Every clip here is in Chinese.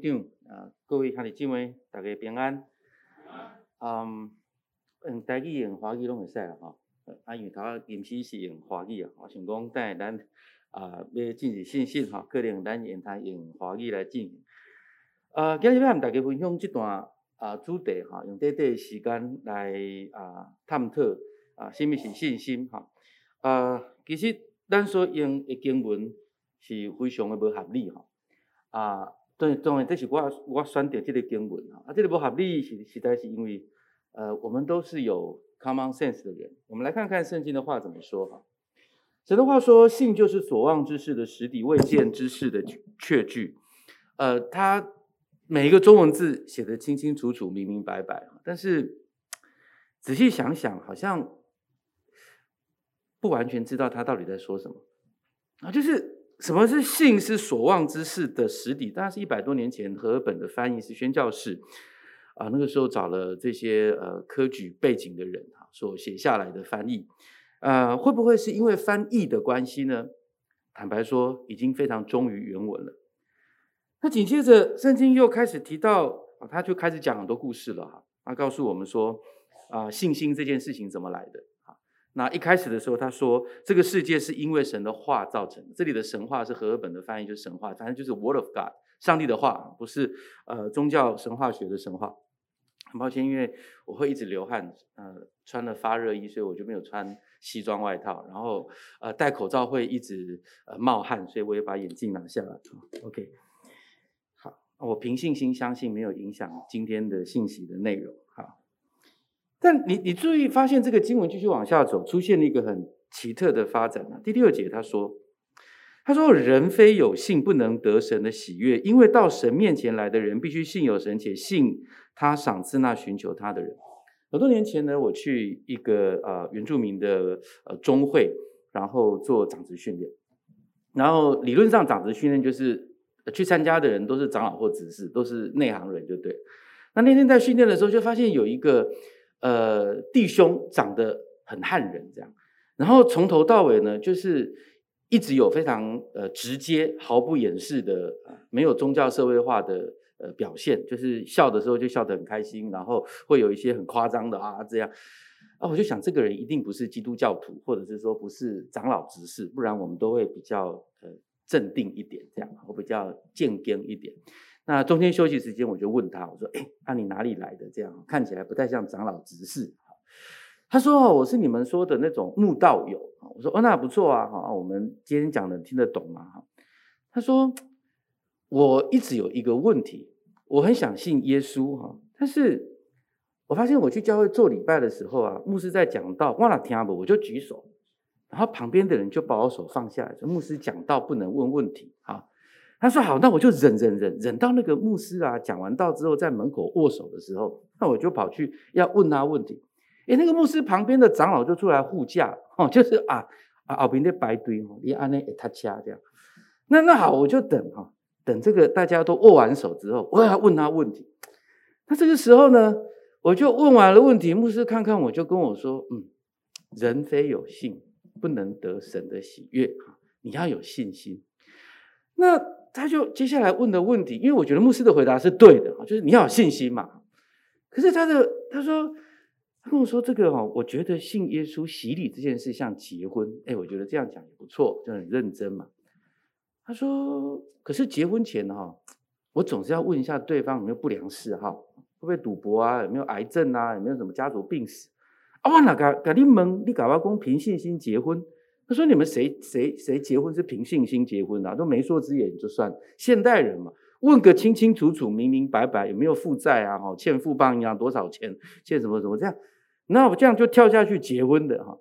长啊，各位兄弟姊妹，大家平安。嗯，用台语用华语拢会使啦吼。啊，因为头仔临时是用华语啊，我想讲等下咱啊要进行信息吼，可能咱用台用华语来进行。呃，今日要和大家分享这段啊主题哈，用短短时间来啊探讨啊，什么是信心哈？啊，其实咱所用的经文是非常的不合理哈。啊，对，当然这是我我选择这个经文啊，这个不合理是实在是因为，呃，我们都是有 common sense 的人。我们来看看圣经的话怎么说哈。神的话说：“信就是所望之事的实底，未见之事的确据。”呃，他每一个中文字写得清清楚楚、明明白白，但是仔细想想，好像不完全知道他到底在说什么啊，就是。什么是信？是所望之事的实底。当然是一百多年前和合本的翻译是宣教士啊，那个时候找了这些呃科举背景的人啊，所写下来的翻译。呃，会不会是因为翻译的关系呢？坦白说，已经非常忠于原文了。那紧接着圣经又开始提到，他就开始讲很多故事了哈。他告诉我们说啊，信心这件事情怎么来的？那一开始的时候，他说这个世界是因为神的话造成的。这里的神话是和合本的翻译，就是神话，反正就是 Word of God，上帝的话，不是呃宗教神话学的神话。很抱歉，因为我会一直流汗，呃，穿了发热衣，所以我就没有穿西装外套。然后呃戴口罩会一直呃冒汗，所以我也把眼镜拿下来。OK，好，我凭信心相信，没有影响今天的信息的内容。但你你注意发现这个经文继续往下走，出现了一个很奇特的发展啊。第六节他说：“他说人非有信不能得神的喜悦，因为到神面前来的人必须信有神，且信他赏赐那寻求他的人。”很多年前呢，我去一个呃原住民的呃中会，然后做长职训练。然后理论上长职训练就是去参加的人都是长老或执事，都是内行人，就对。那那天在训练的时候，就发现有一个。呃，弟兄长得很汉人，这样，然后从头到尾呢，就是一直有非常呃直接、毫不掩饰的，没有宗教社会化的呃表现，就是笑的时候就笑得很开心，然后会有一些很夸张的啊这样，啊，我就想这个人一定不是基督教徒，或者是说不是长老执事，不然我们都会比较呃镇定一点，这样，我比较健康一点。那中间休息时间，我就问他，我说：“哎，那你哪里来的？这样看起来不太像长老执事。”他说：“我是你们说的那种慕道友。”我说：“哦，那不错啊，哈，我们今天讲的听得懂吗？”哈，他说：“我一直有一个问题，我很想信耶稣，哈，但是我发现我去教会做礼拜的时候啊，牧师在讲道，忘了听不，我就举手，然后旁边的人就把我手放下来，说牧师讲道不能问问题，哈。”他说好，那我就忍忍忍忍到那个牧师啊讲完道之后，在门口握手的时候，那我就跑去要问他问题。诶，那个牧师旁边的长老就出来护驾，哦，就是啊啊，后边的白堆哦，你按那一他掐这样。那那好，我就等哈，等这个大家都握完手之后，我要问他问题。那这个时候呢，我就问完了问题，牧师看看我就跟我说，嗯，人非有信不能得神的喜悦，你要有信心。那。他就接下来问的问题，因为我觉得牧师的回答是对的，就是你要有信心嘛。可是他的他说，他跟我说这个哈，我觉得信耶稣洗礼这件事像结婚，哎，我觉得这样讲也不错，就很认真嘛。他说，可是结婚前哈，我总是要问一下对方有没有不良嗜好，会不会赌博啊，有没有癌症啊，有没有什么家族病史啊？我哪个跟你问，你搞阿公凭信心结婚？他说：“你们谁谁谁结婚是凭信心结婚的啊？都媒妁之言就算现代人嘛，问个清清楚楚、明明白白，有没有负债啊？哈，欠富邦一样多少钱？欠什么什么这样？那我这样就跳下去结婚的哈？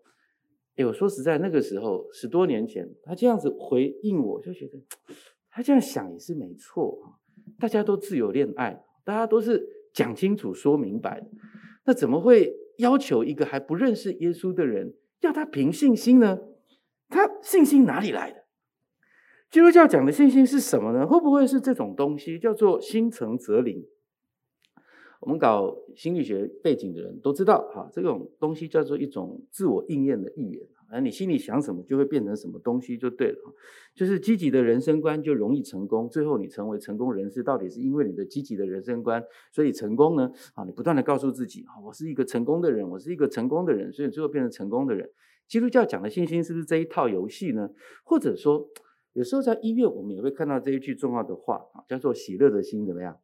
哎，我说实在，那个时候十多年前，他这样子回应我，就觉得他这样想也是没错。大家都自由恋爱，大家都是讲清楚、说明白，那怎么会要求一个还不认识耶稣的人要他凭信心呢？”他信心哪里来的？基督教讲的信心是什么呢？会不会是这种东西叫做心诚则灵？我们搞心理学背景的人都知道，哈，这种东西叫做一种自我应验的预言。而你心里想什么，就会变成什么东西，就对了。就是积极的人生观就容易成功，最后你成为成功人士，到底是因为你的积极的人生观，所以成功呢？啊，你不断的告诉自己，啊，我是一个成功的人，我是一个成功的人，所以最后变成成功的人。基督教讲的信心是不是这一套游戏呢？或者说，有时候在医院我们也会看到这一句重要的话，啊，叫做喜乐的心怎么样？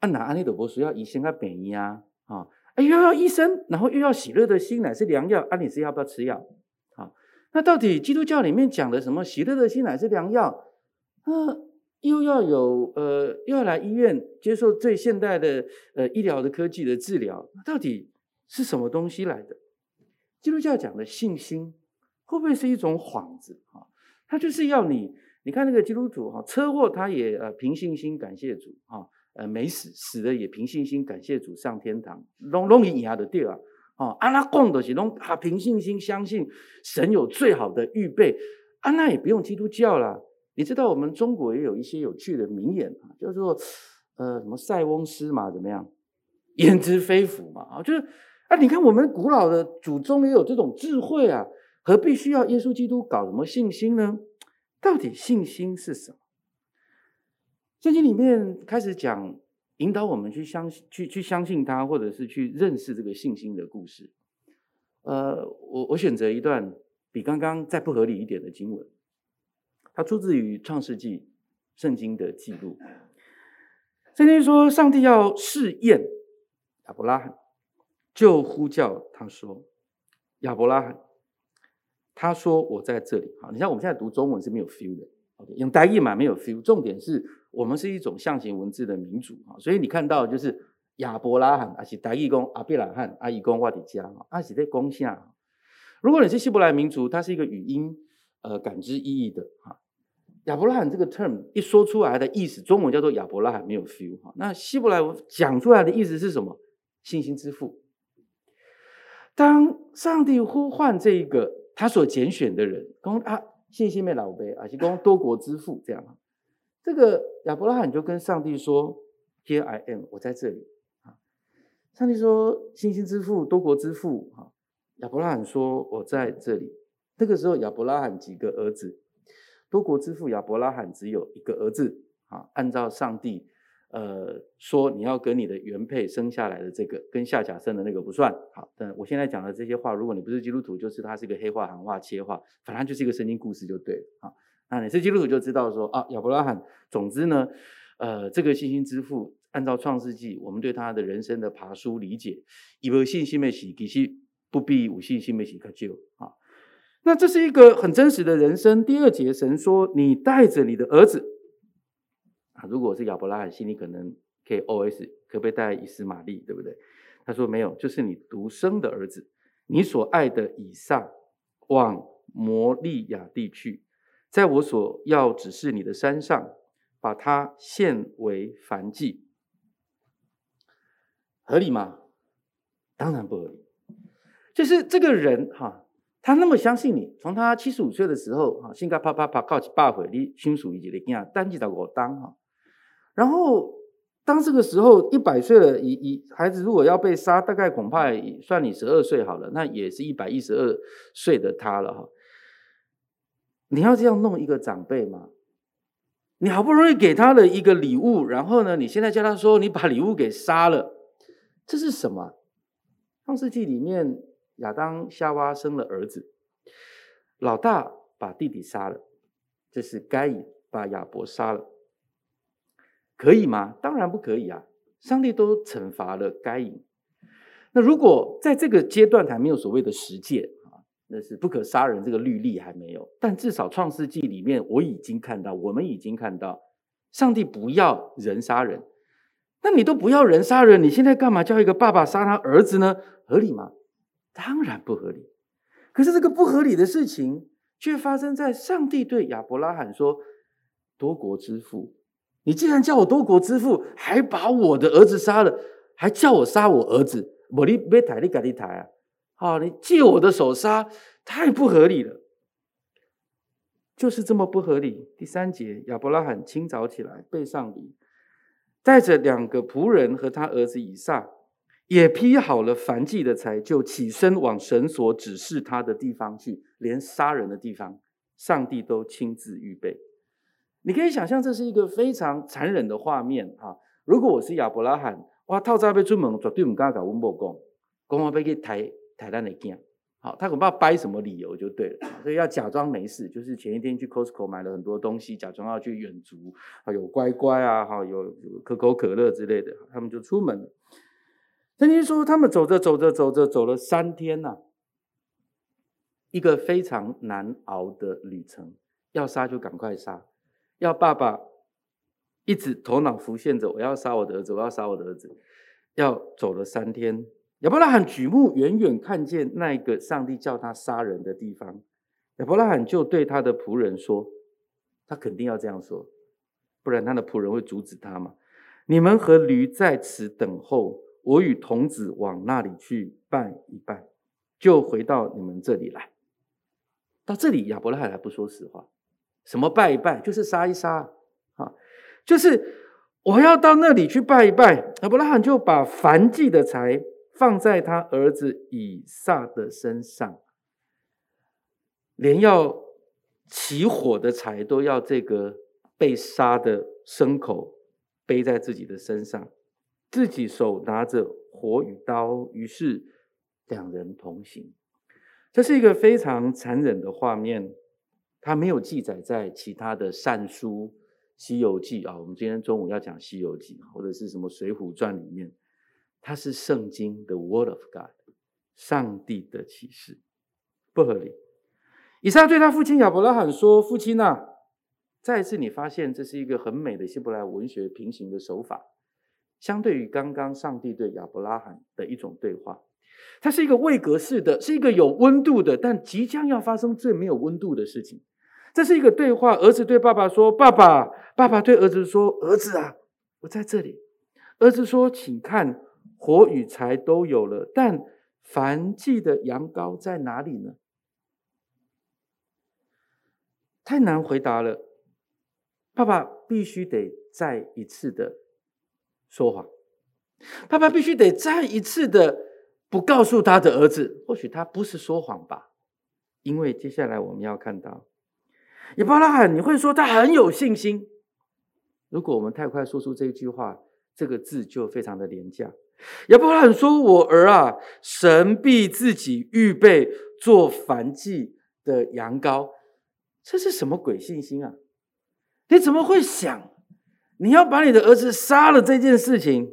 啊，哪安利的博士要医生啊，便宜啊，啊。哎，又要医生，然后又要喜乐的心，乃是良药。啊，你是要不要吃药？好，那到底基督教里面讲的什么喜乐的心乃是良药？那又要有呃，又要来医院接受最现代的呃医疗的科技的治疗，到底是什么东西来的？基督教讲的信心会不会是一种幌子啊？他就是要你，你看那个基督徒哈，车祸他也呃凭信心感谢主啊。呃，没死，死了也凭信心感谢主上天堂，拢拢以下的对啊，哦，阿拉贡的是拢啊凭信心相信神有最好的预备，啊，那也不用基督教啦。你知道我们中国也有一些有趣的名言啊，叫做呃什么塞翁失马怎么样，焉知非福嘛啊，就是啊，你看我们古老的祖宗也有这种智慧啊，何必需要耶稣基督搞什么信心呢？到底信心是什么？圣经里面开始讲，引导我们去相信、去去相信他，或者是去认识这个信心的故事。呃，我我选择一段比刚刚再不合理一点的经文，它出自于创世纪圣经的记录。圣经说，上帝要试验亚伯拉罕，就呼叫他说：“亚伯拉罕。”他说：“我在这里。”好，你像我们现在读中文是没有 feel 的。用台语嘛，没有 feel。重点是我们是一种象形文字的民族啊，所以你看到就是亚伯拉罕，还是台语讲阿伯拉罕，阿姨讲我的家，阿是在讲啥？如果你是希伯来民族，它是一个语音呃感知意义的哈。亚伯拉罕这个 term 一说出来的意思，中文叫做亚伯拉罕，没有 feel 哈。那希伯来讲出来的意思是什么？信心之父。当上帝呼唤这一个他所拣选的人，公啊。信心的老辈啊，是公多国之父这样。这个亚伯拉罕就跟上帝说：“Here I am，我在这里。”啊上帝说：“信心之父，多国之父。”亚伯拉罕说：“我在这里。”那个时候，亚伯拉罕几个儿子？多国之父亚伯拉罕只有一个儿子。啊，按照上帝。呃，说你要跟你的原配生下来的这个，跟夏甲生的那个不算好。但我现在讲的这些话，如果你不是基督徒，就是它是一个黑话、行话、切话，反正就是一个圣经故事就对了啊。那你是基督徒就知道说啊，亚伯拉罕，总之呢，呃，这个信心之父，按照创世纪，我们对他的人生的爬书理解，以为信心没洗，其实不必无信心没洗可救啊。那这是一个很真实的人生。第二节神说，你带着你的儿子。啊，如果是亚伯拉罕，心里可能可以 OS，可不可以带以斯玛利，对不对？他说没有，就是你独生的儿子，你所爱的以撒，往摩利亚地去，在我所要指示你的山上，把他献为燔祭，合理吗？当然不合理。就是这个人哈，他那么相信你，从他七十五岁的时候哈，心肝啪啪啪告起八回，你亲属以及你讲单记到我当哈。然后，当这个时候一百岁了，以以孩子如果要被杀，大概恐怕算你十二岁好了，那也是一百一十二岁的他了哈。你要这样弄一个长辈吗？你好不容易给他的一个礼物，然后呢，你现在叫他说你把礼物给杀了，这是什么？创世纪里面，亚当夏娃生了儿子，老大把弟弟杀了，这是该隐把亚伯杀了。可以吗？当然不可以啊！上帝都惩罚了该隐。那如果在这个阶段还没有所谓的十诫啊，那是不可杀人这个律例还没有。但至少创世纪里面我已经看到，我们已经看到，上帝不要人杀人。那你都不要人杀人，你现在干嘛叫一个爸爸杀他儿子呢？合理吗？当然不合理。可是这个不合理的事情却发生在上帝对亚伯拉罕说：“多国之父。”你既然叫我多国之父，还把我的儿子杀了，还叫我杀我儿子，我你别抬你赶紧抬啊！好，你借我的手杀，太不合理了，就是这么不合理。第三节，亚伯拉罕清早起来，背上礼，带着两个仆人和他儿子以撒，也劈好了燔祭的柴，就起身往神所指示他的地方去，连杀人的地方，上帝都亲自预备。你可以想象，这是一个非常残忍的画面哈。如果我是亚伯拉罕，哇，套早被出门，绝对不敢跟阮某讲，讲我被去抬抬咱的囝。好，他恐怕掰什么理由就对了，所以要假装没事，就是前一天去 Costco 买了很多东西，假装要去远足，啊，有乖乖啊，哈，有可口可乐之类的，他们就出门了。圣经说，他们走着走着走着走了三天呐，一个非常难熬的旅程，要杀就赶快杀，要爸爸一直头脑浮现着我要杀我的儿子，我要杀我的儿子，要走了三天。亚伯拉罕举目远远看见那个上帝叫他杀人的地方，亚伯拉罕就对他的仆人说：“他肯定要这样说，不然他的仆人会阻止他嘛。你们和驴在此等候，我与童子往那里去拜一拜，就回到你们这里来。”到这里，亚伯拉罕还不说实话，什么拜一拜，就是杀一杀啊，就是我要到那里去拜一拜。亚伯拉罕就把燔祭的柴。放在他儿子以撒的身上，连要起火的柴都要这个被杀的牲口背在自己的身上，自己手拿着火与刀，于是两人同行。这是一个非常残忍的画面，它没有记载在其他的善书《西游记》啊。我们今天中午要讲《西游记》，或者是什么《水浒传》里面。它是圣经的 Word of God，上帝的启示，不合理。以撒对他父亲亚伯拉罕说：“父亲啊，再一次你发现这是一个很美的希伯来文学平行的手法，相对于刚刚上帝对亚伯拉罕的一种对话，它是一个位格式的，是一个有温度的，但即将要发生最没有温度的事情。这是一个对话，儿子对爸爸说：‘爸爸。’爸爸对儿子说：‘儿子啊，我在这里。’儿子说：‘请看。’火与柴都有了，但凡祭的羊羔在哪里呢？太难回答了。爸爸必须得再一次的说谎，爸爸必须得再一次的不告诉他的儿子。或许他不是说谎吧，因为接下来我们要看到亚伯拉罕，你会说他很有信心。如果我们太快说出这句话，这个字就非常的廉价。亚伯拉罕说：“我儿啊，神必自己预备做燔祭的羊羔。”这是什么鬼信心啊？你怎么会想你要把你的儿子杀了这件事情？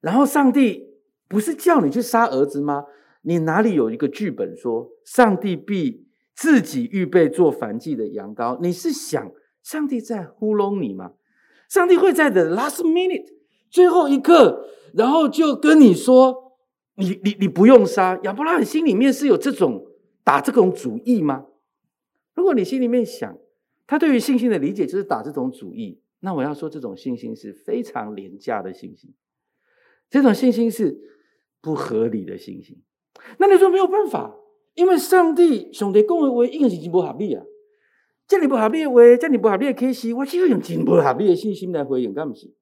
然后上帝不是叫你去杀儿子吗？你哪里有一个剧本说上帝必自己预备做燔祭的羊羔？你是想上帝在糊弄你吗？上帝会在 the last minute 最后一刻？然后就跟你说，你你你不用杀亚伯拉罕，心里面是有这种打这种主意吗？如果你心里面想，他对于信心的理解就是打这种主意，那我要说这种信心是非常廉价的信心，这种信心是不合理的信心。那你说没有办法，因为上帝上帝讲的话一定是真不合理啊，这里不合理的话，这里不合理的 case，我只有用真不合理的信心来回应，干不是？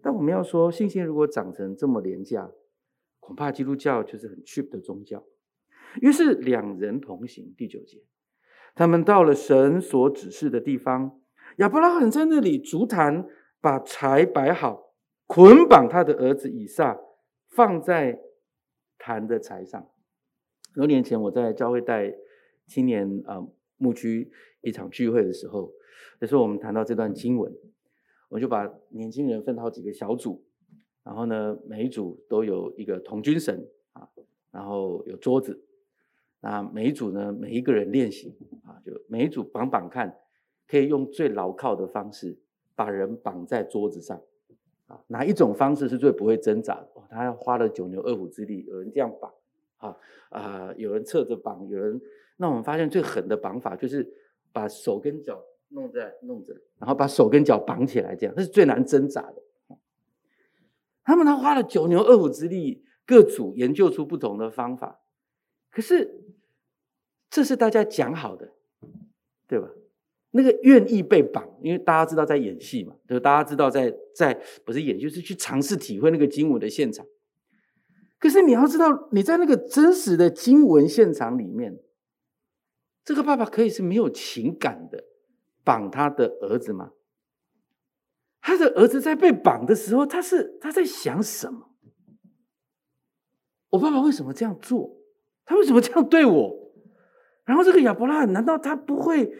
但我们要说，信心如果长成这么廉价，恐怕基督教就是很 cheap 的宗教。于是两人同行，第九节，他们到了神所指示的地方，亚伯拉罕在那里筑坛，把柴摆好，捆绑他的儿子以撒，放在坛的柴上。多年前我在教会带青年啊牧区一场聚会的时候，那时候我们谈到这段经文。我就把年轻人分好几个小组，然后呢，每一组都有一个童军神啊，然后有桌子，那每一组呢，每一个人练习啊，就每一组绑绑看，可以用最牢靠的方式把人绑在桌子上啊，哪一种方式是最不会挣扎？哦，他要花了九牛二虎之力，有人这样绑啊啊，有人侧着绑，有人，那我们发现最狠的绑法就是把手跟脚。弄在弄着，然后把手跟脚绑起来，这样这是最难挣扎的。他们他花了九牛二虎之力，各组研究出不同的方法。可是这是大家讲好的，对吧？那个愿意被绑，因为大家知道在演戏嘛，就是大家知道在在不是演，就是去尝试体会那个经文的现场。可是你要知道，你在那个真实的经文现场里面，这个爸爸可以是没有情感的绑他的儿子吗？他的儿子在被绑的时候，他是他在想什么？我爸爸为什么这样做？他为什么这样对我？然后这个亚伯拉罕，难道他不会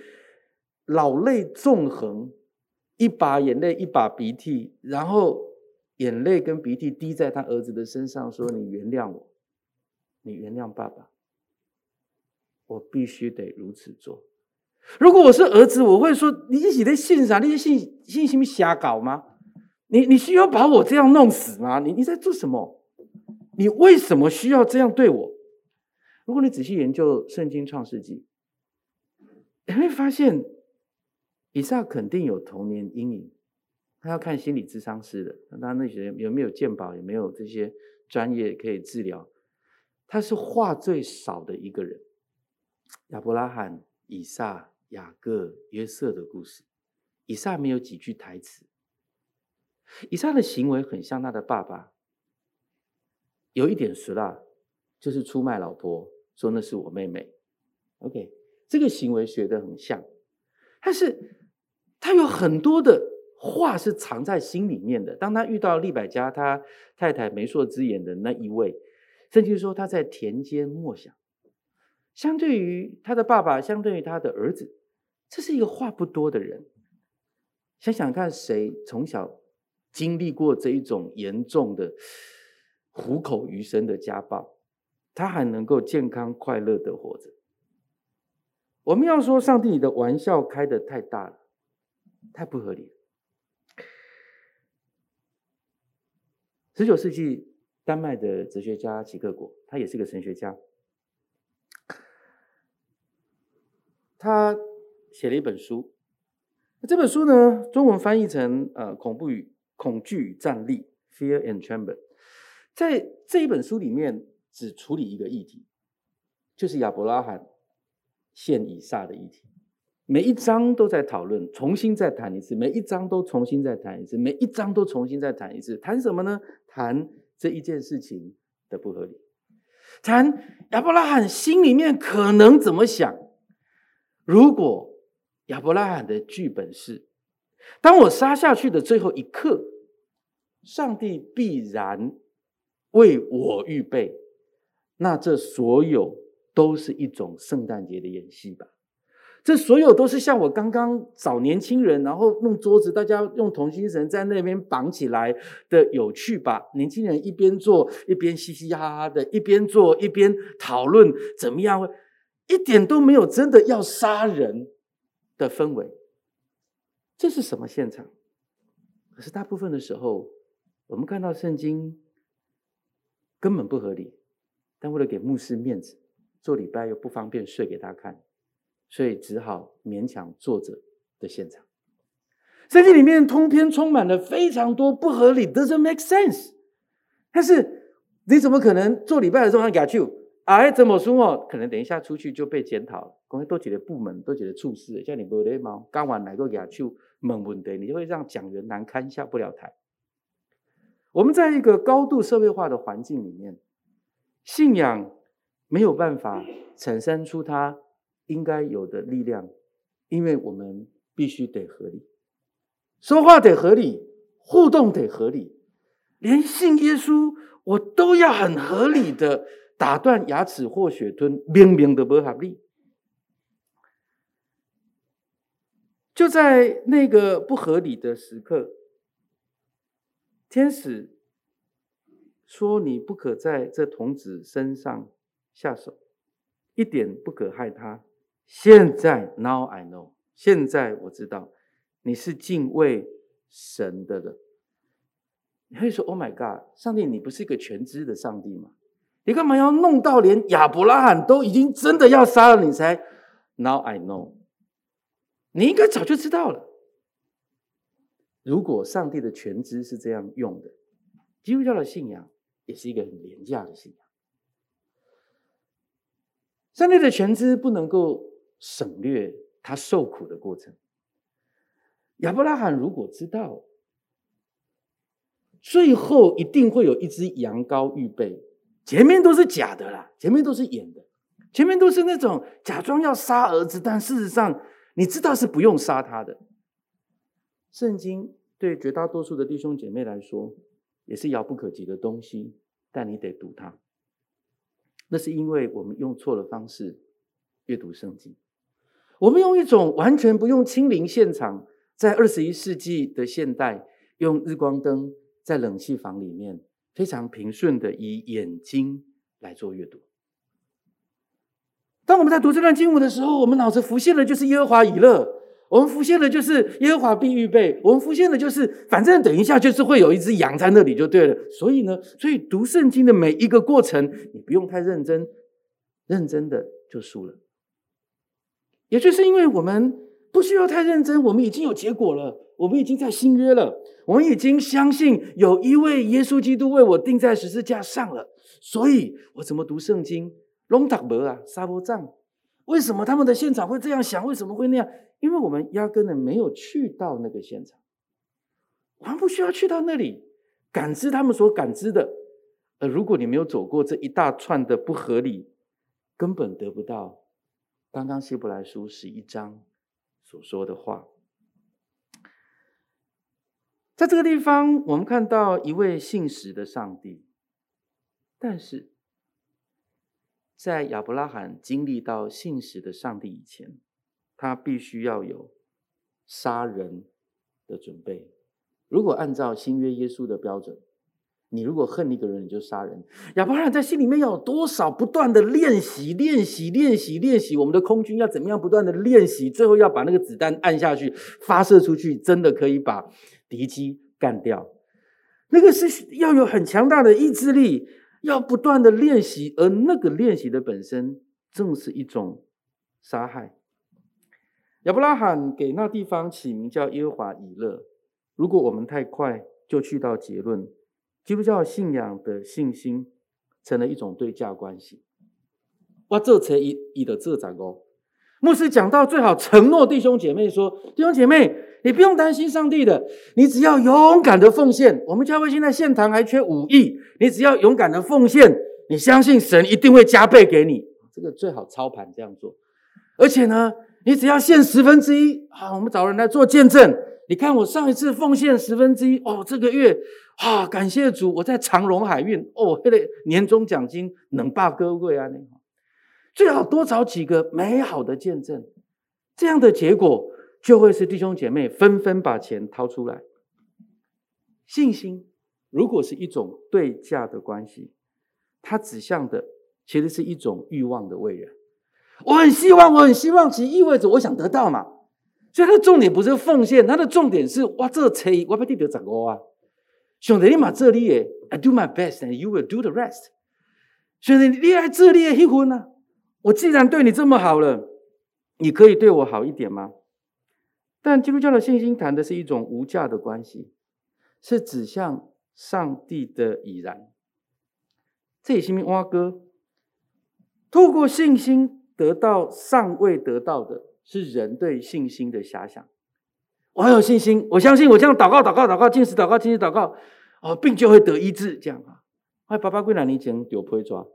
老泪纵横，一把眼泪一把鼻涕，然后眼泪跟鼻涕滴在他儿子的身上，说：“你原谅我，你原谅爸爸，我必须得如此做。”如果我是儿子，我会说：“你一起在信上，那些信信心瞎搞吗？你你需要把我这样弄死吗？你你在做什么？你为什么需要这样对我？”如果你仔细研究圣经创世纪，你会发现以撒肯定有童年阴影，他要看心理咨商师的。他那些有没有健保，有没有这些专业可以治疗？他是话最少的一个人。亚伯拉罕、以撒。雅各、约瑟的故事，以撒没有几句台词。以撒的行为很像他的爸爸，有一点俗辣，就是出卖老婆，说那是我妹妹。OK，这个行为学得很像，但是他有很多的话是藏在心里面的。当他遇到利百加他太太媒妁之言的那一位，甚至说他在田间默想，相对于他的爸爸，相对于他的儿子。这是一个话不多的人，想想看，谁从小经历过这一种严重的虎口余生的家暴，他还能够健康快乐的活着？我们要说，上帝，你的玩笑开得太大了，太不合理了。十九世纪丹麦的哲学家齐克果，他也是个神学家，他。写了一本书，这本书呢，中文翻译成呃恐怖与恐惧与战栗 （Fear and Tremble）。在这一本书里面，只处理一个议题，就是亚伯拉罕献以撒的议题。每一章都在讨论，重新再谈一次；每一章都重新再谈一次；每一章都重新再谈一次。谈什么呢？谈这一件事情的不合理，谈亚伯拉罕心里面可能怎么想，如果。亚伯拉罕的剧本是：当我杀下去的最后一刻，上帝必然为我预备。那这所有都是一种圣诞节的演戏吧？这所有都是像我刚刚找年轻人，然后弄桌子，大家用同心绳在那边绑起来的有趣吧？年轻人一边做一边嘻嘻哈哈的，一边做一边讨论怎么样，一点都没有真的要杀人。的氛围，这是什么现场？可是大部分的时候，我们看到圣经根本不合理，但为了给牧师面子，做礼拜又不方便睡给他看，所以只好勉强坐着的现场。圣经里面通篇充满了非常多不合理，doesn't make sense。但是你怎么可能做礼拜的时候还给他去？哎，怎么说哦？可能等一下出去就被检讨了。公司都觉得部门都觉得处事，像你不礼貌，刚完来个给他去问问题，你就会让讲员难堪，下不了台。我们在一个高度社会化的环境里面，信仰没有办法产生出它应该有的力量，因为我们必须得合理，说话得合理，互动得合理，连信耶稣我都要很合理的。打断牙齿或血吞，明明的不合理。就在那个不合理的时刻，天使说：“你不可在这童子身上下手，一点不可害他。”现在，Now I know，现在我知道你是敬畏神的人。你会说：“Oh my God，上帝，你不是一个全知的上帝吗？”你干嘛要弄到连亚伯拉罕都已经真的要杀了你才？Now I know，你应该早就知道了。如果上帝的全知是这样用的，基督教的信仰也是一个很廉价的信仰。上帝的全知不能够省略他受苦的过程。亚伯拉罕如果知道，最后一定会有一只羊羔预备，前面都是假的啦，前面都是演的，前面都是那种假装要杀儿子，但事实上你知道是不用杀他的。圣经对绝大多数的弟兄姐妹来说，也是遥不可及的东西，但你得读它。那是因为我们用错了方式阅读圣经，我们用一种完全不用亲临现场，在二十一世纪的现代，用日光灯在冷气房里面非常平顺的以眼睛来做阅读。当我们在读这段经文的时候，我们脑子浮现的就是耶和华以勒。我们浮现的就是耶和华必预备，我们浮现的就是反正等一下就是会有一只羊在那里就对了。所以呢，所以读圣经的每一个过程，你不用太认真，认真的就输了。也就是因为我们不需要太认真，我们已经有结果了，我们已经在新约了，我们已经相信有一位耶稣基督为我钉在十字架上了。所以我怎么读圣经？龙塔伯啊，沙波藏，为什么他们的现场会这样想？为什么会那样？因为我们压根的没有去到那个现场，我们不需要去到那里感知他们所感知的。呃如果你没有走过这一大串的不合理，根本得不到刚刚希伯来书十一章所说的话。在这个地方，我们看到一位信实的上帝，但是在亚伯拉罕经历到信实的上帝以前。他必须要有杀人的准备。如果按照新约耶稣的标准，你如果恨一个人，你就杀人。亚伯拉罕在心里面要有多少不断的练习、练习、练习、练习？我们的空军要怎么样不断的练习？最后要把那个子弹按下去，发射出去，真的可以把敌机干掉。那个是要有很强大的意志力，要不断的练习，而那个练习的本身正是一种杀害。亚伯拉罕给那地方起名叫耶和华以勒。如果我们太快就去到结论，基督教信仰的信心成了一种对价关系。哇，这才一一的这长哦。牧师讲到最好承诺弟兄姐妹说：弟兄姐妹，你不用担心上帝的，你只要勇敢的奉献。我们教会现在献堂还缺五亿，你只要勇敢的奉献，你相信神一定会加倍给你。这个最好操盘这样做，而且呢。你只要献十分之一，好，我们找人来做见证。你看我上一次奉献十分之一，哦，这个月，啊，感谢主，我在长荣海运，哦，那个年终奖金能霸哥位啊，那最好多找几个美好的见证，这样的结果就会是弟兄姐妹纷纷把钱掏出来。信心如果是一种对价的关系，它指向的其实是一种欲望的为人。我很希望，我很希望，其实意味着我想得到嘛。所以它的重点不是奉献，它的重点是哇，这车我不得得怎个啊？兄弟，你嘛这里耶，I do my best and you will do the rest。兄弟，你来这里结婚呢？我既然对你这么好了，你可以对我好一点吗？但基督教的信心谈的是一种无价的关系，是指向上帝的已然。这也是名蛙哥，透过信心。得到尚未得到的是人对信心的遐想。我很有信心，我相信我这样祷告、祷告、祷告、进食祷告、进食祷告，哦，病就会得医治。这样啊，哎，爸爸归哪里前有被抓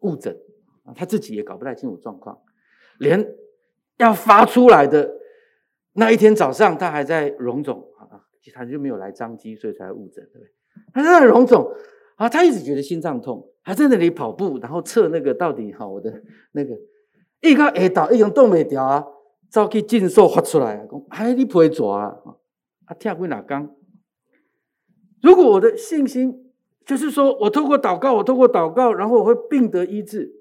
误诊啊，他自己也搞不太清楚状况，连要发出来的那一天早上，他还在荣总啊，他就没有来彰基，所以才误诊，对不对？他在荣总。啊，他一直觉得心脏痛，还在那里跑步，然后测那个到底哈，我的那个一个耳道已经动没掉啊，早去禁兽发出来，讲哎你不会抓啊，啊跳过哪刚？如果我的信心就是说我透过祷告，我透过祷告，然后我会病得医治，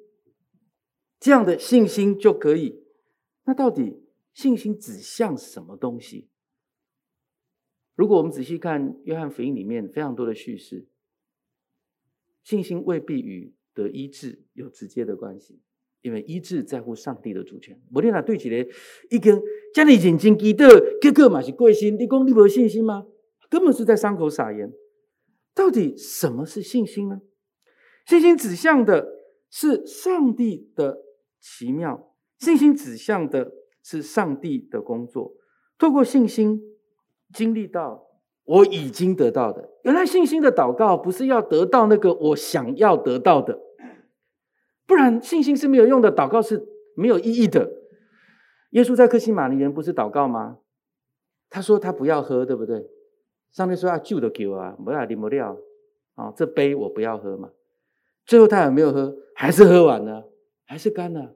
这样的信心就可以。那到底信心指向什么东西？如果我们仔细看约翰福音里面非常多的叙事。信心未必与得医治有直接的关系，因为医治在乎上帝的主权。摩天娜对起来已经将你眼睛记得，结果嘛是贵心。你讲你没有信心吗？根本是在伤口撒盐。到底什么是信心呢？信心指向的是上帝的奇妙，信心指向的是上帝的工作。透过信心经历到我已经得到的。原来信心的祷告不是要得到那个我想要得到的，不然信心是没有用的，祷告是没有意义的。耶稣在克西马尼园不是祷告吗？他说他不要喝，对不对？上帝说要救的酒啊，不要啉不了啊，这杯我不要喝嘛。最后他有没有喝？还是喝完了，还是干了。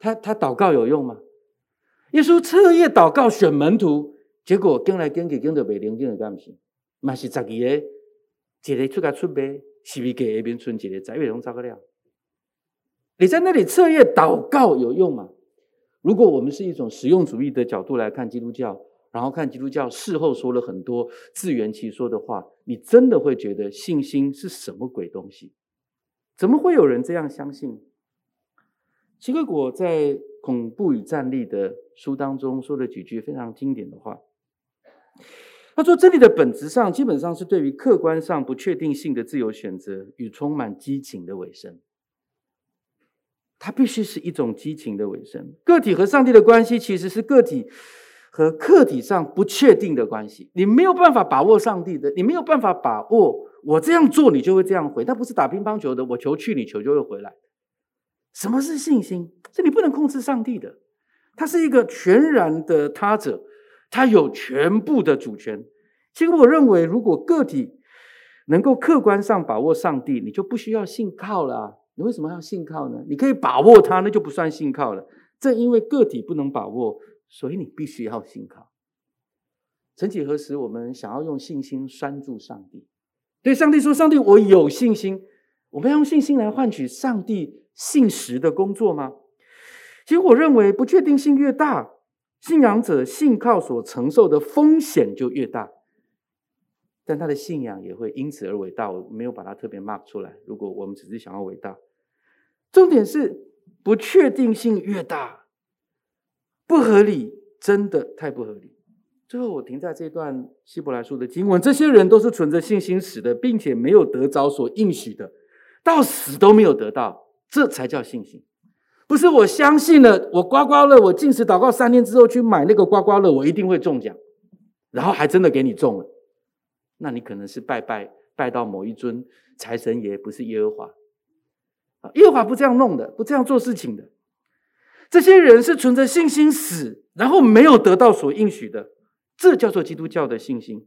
他他祷告有用吗？耶稣彻夜祷告选门徒，结果跟来跟去跟着袂灵经的干不行？嘛是十二个，一个出家出卖，十二个下面存一个，十月拢糟个了。你在那里彻夜祷告有用吗？如果我们是一种实用主义的角度来看基督教，然后看基督教事后说了很多自圆其说的话，你真的会觉得信心是什么鬼东西？怎么会有人这样相信？齐克果在《恐怖与战栗》的书当中说了几句非常经典的话。他说：“真理的本质上，基本上是对于客观上不确定性的自由选择与充满激情的委身。它必须是一种激情的尾声。个体和上帝的关系，其实是个体和客体上不确定的关系。你没有办法把握上帝的，你没有办法把握我这样做，你就会这样回。它不是打乒乓球的，我球去，你球就会回来。”什么是信心？是你不能控制上帝的，他是一个全然的他者，他有全部的主权。其实我认为，如果个体能够客观上把握上帝，你就不需要信靠了。你为什么要信靠呢？你可以把握它，那就不算信靠了。正因为个体不能把握，所以你必须要信靠。曾几何时，我们想要用信心拴住上帝，对上帝说：“上帝，我有信心。”我们要用信心来换取上帝。信实的工作吗？其实我认为，不确定性越大，信仰者信靠所承受的风险就越大，但他的信仰也会因此而伟大。我没有把它特别 mark 出来。如果我们只是想要伟大，重点是不确定性越大，不合理，真的太不合理。最后，我停在这段希伯来书的经文：这些人都是存着信心死的，并且没有得着所应许的，到死都没有得到。这才叫信心，不是我相信了，我刮刮乐，我进食祷告三天之后去买那个刮刮乐，我一定会中奖，然后还真的给你中了，那你可能是拜拜拜到某一尊财神爷，不是耶和华，耶和华不这样弄的，不这样做事情的。这些人是存着信心死，然后没有得到所应许的，这叫做基督教的信心。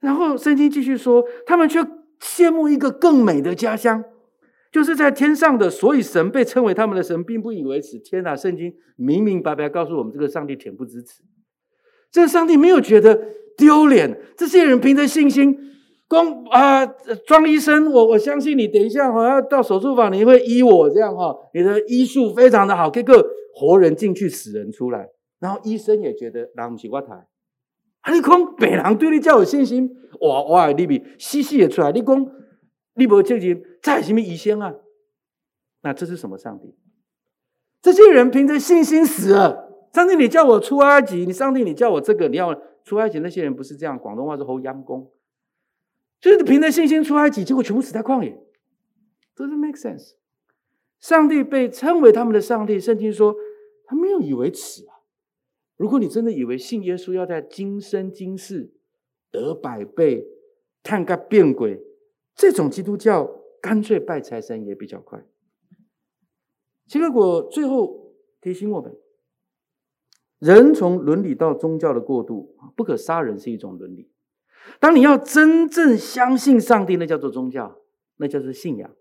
然后圣经继续说，他们却羡慕一个更美的家乡。就是在天上的，所以神被称为他们的神，并不以为耻。天哪，圣经明明白白告诉我们，这个上帝恬不知耻。这个上帝没有觉得丢脸。这些人凭着信心，光啊，庄医生，我我相信你，等一下我要到手术房，你会医我这样哈，你的医术非常的好，这个活人进去，死人出来，然后医生也觉得，那不是我台，啊，你讲别人对你较有信心，哇哇，你比死死也出来，你讲。你不确定在什么医生啊？那这是什么上帝？这些人凭着信心死了。上帝，你叫我出埃及，你上帝，你叫我这个，你要出埃及。那些人不是这样，广东话是“猴秧工”，就是凭着信心出埃及，结果全部死在旷野。Doesn't make sense。上帝被称为他们的上帝，圣经说他没有以为耻啊。如果你真的以为信耶稣要在今生今世得百倍，看个变鬼。这种基督教干脆拜财神也比较快。结果最后提醒我们：人从伦理到宗教的过渡，不可杀人是一种伦理。当你要真正相信上帝，那叫做宗教，那叫做信仰。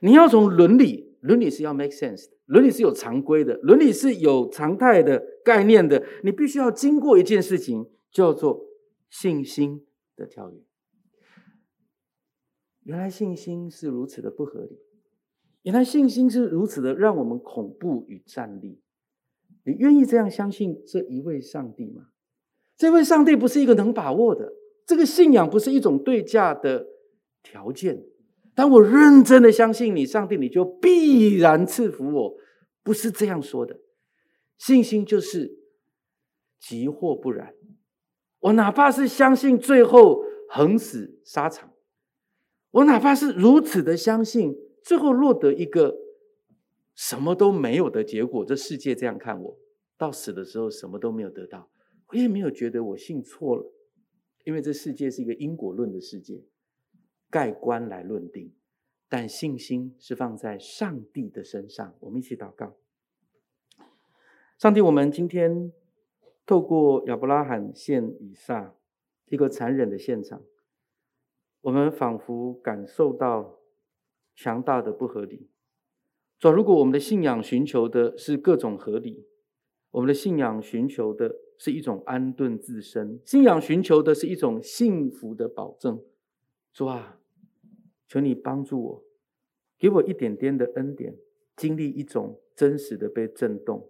你要从伦理，伦理是要 make sense 的，伦理是有常规的，伦理是有常态的概念的。你必须要经过一件事情，叫做信心的跳跃。原来信心是如此的不合理，原来信心是如此的让我们恐怖与战栗。你愿意这样相信这一位上帝吗？这位上帝不是一个能把握的，这个信仰不是一种对价的条件。当我认真的相信你，上帝，你就必然赐福我，不是这样说的。信心就是即或不然，我哪怕是相信最后横死沙场。我哪怕是如此的相信，最后落得一个什么都没有的结果，这世界这样看我，到死的时候什么都没有得到，我也没有觉得我信错了，因为这世界是一个因果论的世界，盖棺来论定。但信心是放在上帝的身上。我们一起祷告，上帝，我们今天透过亚伯拉罕献以撒一个残忍的现场，我们仿佛感受到强大的不合理。说，如果我们的信仰寻求的是各种合理，我们的信仰寻求的是一种安顿自身，信仰寻求的是一种幸福的保证。主啊，求你帮助我，给我一点点的恩典，经历一种真实的被震动。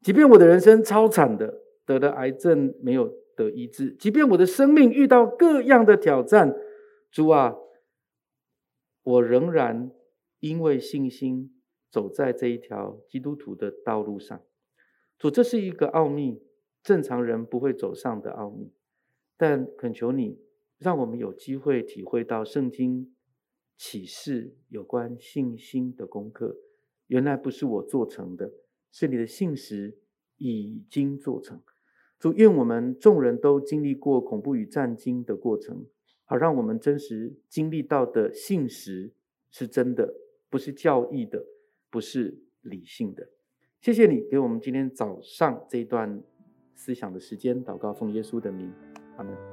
即便我的人生超惨的，得了癌症没有得医治；即便我的生命遇到各样的挑战，主啊，我仍然因为信心走在这一条基督徒的道路上。主，这是一个奥秘，正常人不会走上的奥秘。但恳求你，让我们有机会体会到圣经启示有关信心的功课。原来不是我做成的，是你的信实已经做成。主，愿我们众人都经历过恐怖与战惊的过程，好让我们真实经历到的信实是真的，不是教义的，不是理性的。谢谢你给我们今天早上这一段思想的时间，祷告奉耶稣的名，阿门。